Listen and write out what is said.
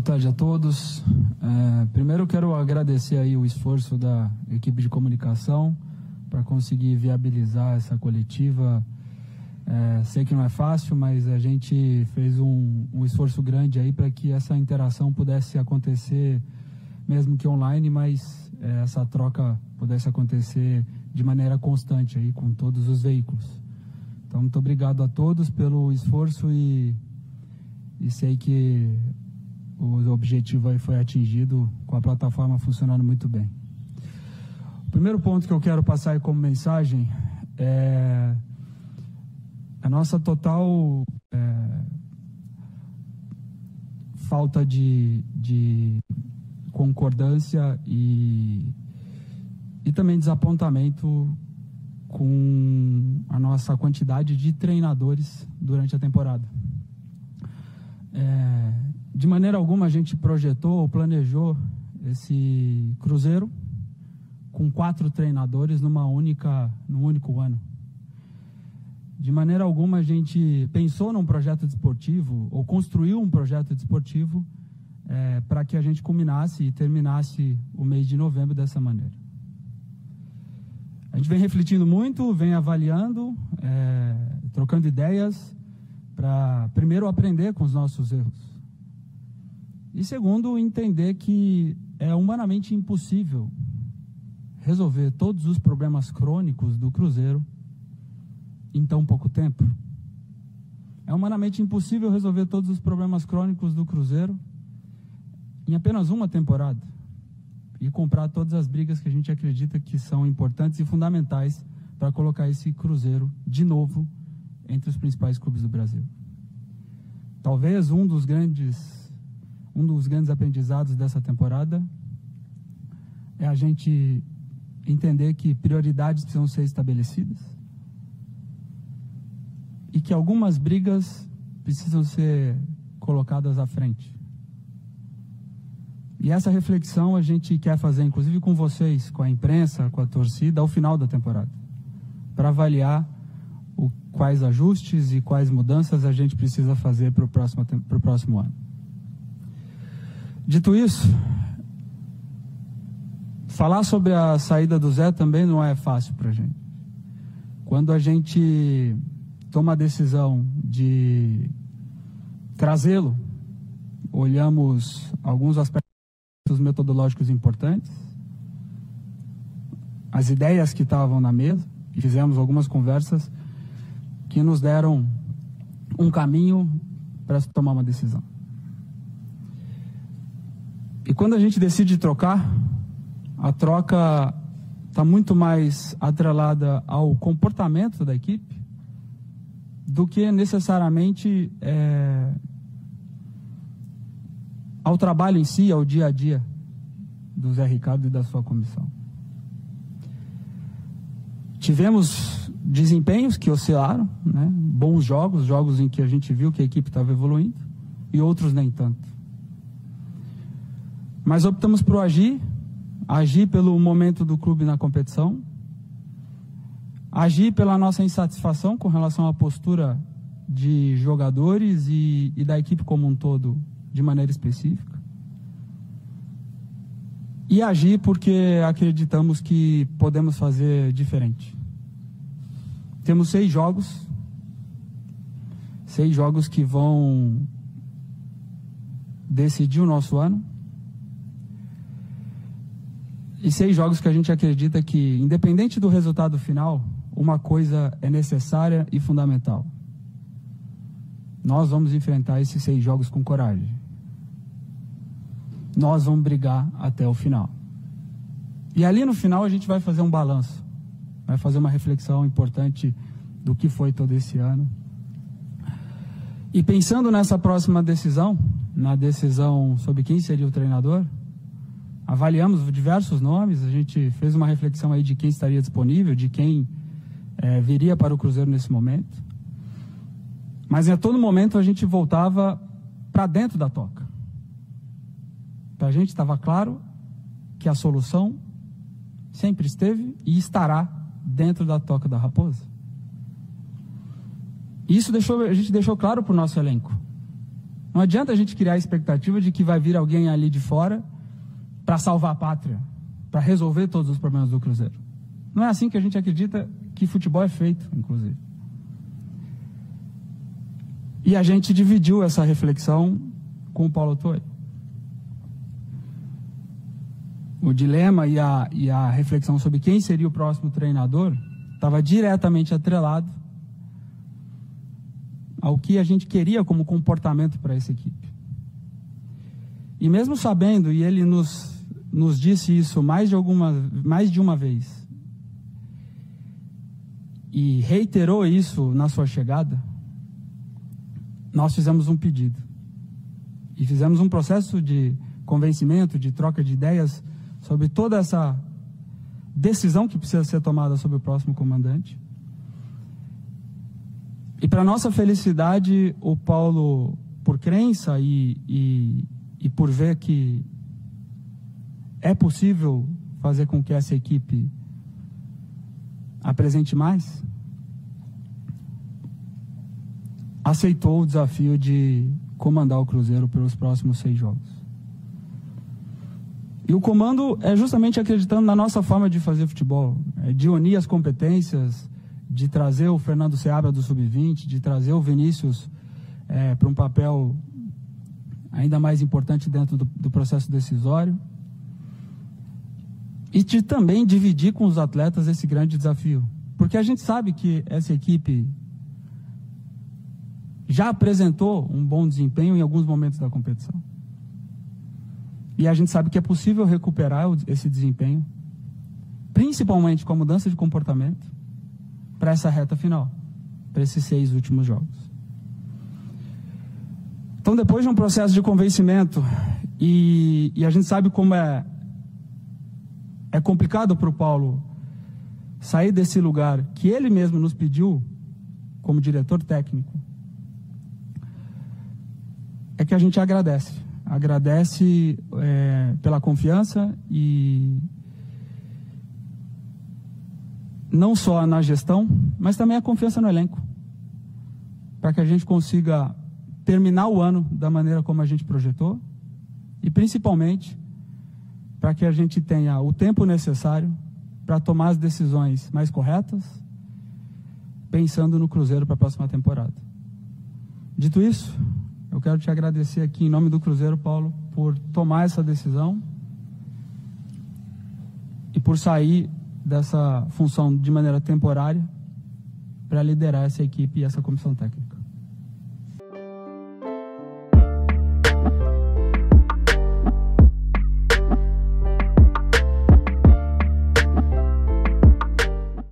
Boa tarde a todos. É, primeiro quero agradecer aí o esforço da equipe de comunicação para conseguir viabilizar essa coletiva. É, sei que não é fácil, mas a gente fez um, um esforço grande aí para que essa interação pudesse acontecer, mesmo que online, mas é, essa troca pudesse acontecer de maneira constante aí com todos os veículos. Então, muito obrigado a todos pelo esforço e, e sei que o objetivo aí foi atingido com a plataforma funcionando muito bem. O primeiro ponto que eu quero passar aí como mensagem é a nossa total é, falta de, de concordância e, e também desapontamento com a nossa quantidade de treinadores durante a temporada. É, de maneira alguma a gente projetou ou planejou esse cruzeiro com quatro treinadores numa única, num único ano. De maneira alguma a gente pensou num projeto desportivo ou construiu um projeto desportivo é, para que a gente culminasse e terminasse o mês de novembro dessa maneira. A gente vem refletindo muito, vem avaliando, é, trocando ideias para primeiro aprender com os nossos erros e segundo, entender que é humanamente impossível resolver todos os problemas crônicos do Cruzeiro em tão pouco tempo. É humanamente impossível resolver todos os problemas crônicos do Cruzeiro em apenas uma temporada e comprar todas as brigas que a gente acredita que são importantes e fundamentais para colocar esse Cruzeiro de novo entre os principais clubes do Brasil. Talvez um dos grandes um dos grandes aprendizados dessa temporada é a gente entender que prioridades precisam ser estabelecidas e que algumas brigas precisam ser colocadas à frente. E essa reflexão a gente quer fazer, inclusive com vocês, com a imprensa, com a torcida, ao final da temporada, para avaliar o, quais ajustes e quais mudanças a gente precisa fazer para o próximo, próximo ano. Dito isso, falar sobre a saída do Zé também não é fácil para a gente. Quando a gente toma a decisão de trazê-lo, olhamos alguns aspectos metodológicos importantes, as ideias que estavam na mesa, e fizemos algumas conversas que nos deram um caminho para tomar uma decisão. E quando a gente decide trocar, a troca está muito mais atrelada ao comportamento da equipe do que necessariamente é, ao trabalho em si, ao dia a dia do Zé Ricardo e da sua comissão. Tivemos desempenhos que oscilaram, né? bons jogos, jogos em que a gente viu que a equipe estava evoluindo, e outros nem tanto. Mas optamos por agir, agir pelo momento do clube na competição, agir pela nossa insatisfação com relação à postura de jogadores e, e da equipe como um todo, de maneira específica. E agir porque acreditamos que podemos fazer diferente. Temos seis jogos, seis jogos que vão decidir o nosso ano e seis jogos que a gente acredita que, independente do resultado final, uma coisa é necessária e fundamental. Nós vamos enfrentar esses seis jogos com coragem. Nós vamos brigar até o final. E ali no final a gente vai fazer um balanço, vai fazer uma reflexão importante do que foi todo esse ano. E pensando nessa próxima decisão, na decisão sobre quem seria o treinador, avaliamos diversos nomes, a gente fez uma reflexão aí de quem estaria disponível, de quem é, viria para o Cruzeiro nesse momento. Mas a todo momento a gente voltava para dentro da toca. Para a gente estava claro que a solução sempre esteve e estará dentro da toca da raposa. Isso deixou, a gente deixou claro para o nosso elenco. Não adianta a gente criar a expectativa de que vai vir alguém ali de fora para salvar a pátria, para resolver todos os problemas do Cruzeiro. Não é assim que a gente acredita que futebol é feito, inclusive. E a gente dividiu essa reflexão com o Paulo Torre. O dilema e a, e a reflexão sobre quem seria o próximo treinador estava diretamente atrelado ao que a gente queria como comportamento para essa equipe. E mesmo sabendo, e ele nos, nos disse isso mais de, alguma, mais de uma vez, e reiterou isso na sua chegada, nós fizemos um pedido. E fizemos um processo de convencimento, de troca de ideias sobre toda essa decisão que precisa ser tomada sobre o próximo comandante. E para nossa felicidade, o Paulo, por crença e, e, e por ver que é possível fazer com que essa equipe apresente mais, aceitou o desafio de comandar o Cruzeiro pelos próximos seis jogos. E o comando é justamente acreditando na nossa forma de fazer futebol, é de unir as competências, de trazer o Fernando Seabra do Sub-20, de trazer o Vinícius é, para um papel ainda mais importante dentro do, do processo decisório. E de também dividir com os atletas esse grande desafio. Porque a gente sabe que essa equipe já apresentou um bom desempenho em alguns momentos da competição. E a gente sabe que é possível recuperar esse desempenho, principalmente com a mudança de comportamento, para essa reta final, para esses seis últimos jogos. Então, depois de um processo de convencimento, e, e a gente sabe como é, é complicado para o Paulo sair desse lugar que ele mesmo nos pediu, como diretor técnico, é que a gente agradece. Agradece é, pela confiança e, não só na gestão, mas também a confiança no elenco. Para que a gente consiga terminar o ano da maneira como a gente projetou e principalmente para que a gente tenha o tempo necessário para tomar as decisões mais corretas, pensando no Cruzeiro para a próxima temporada. Dito isso, eu quero te agradecer aqui em nome do Cruzeiro, Paulo, por tomar essa decisão e por sair dessa função de maneira temporária para liderar essa equipe e essa comissão técnica.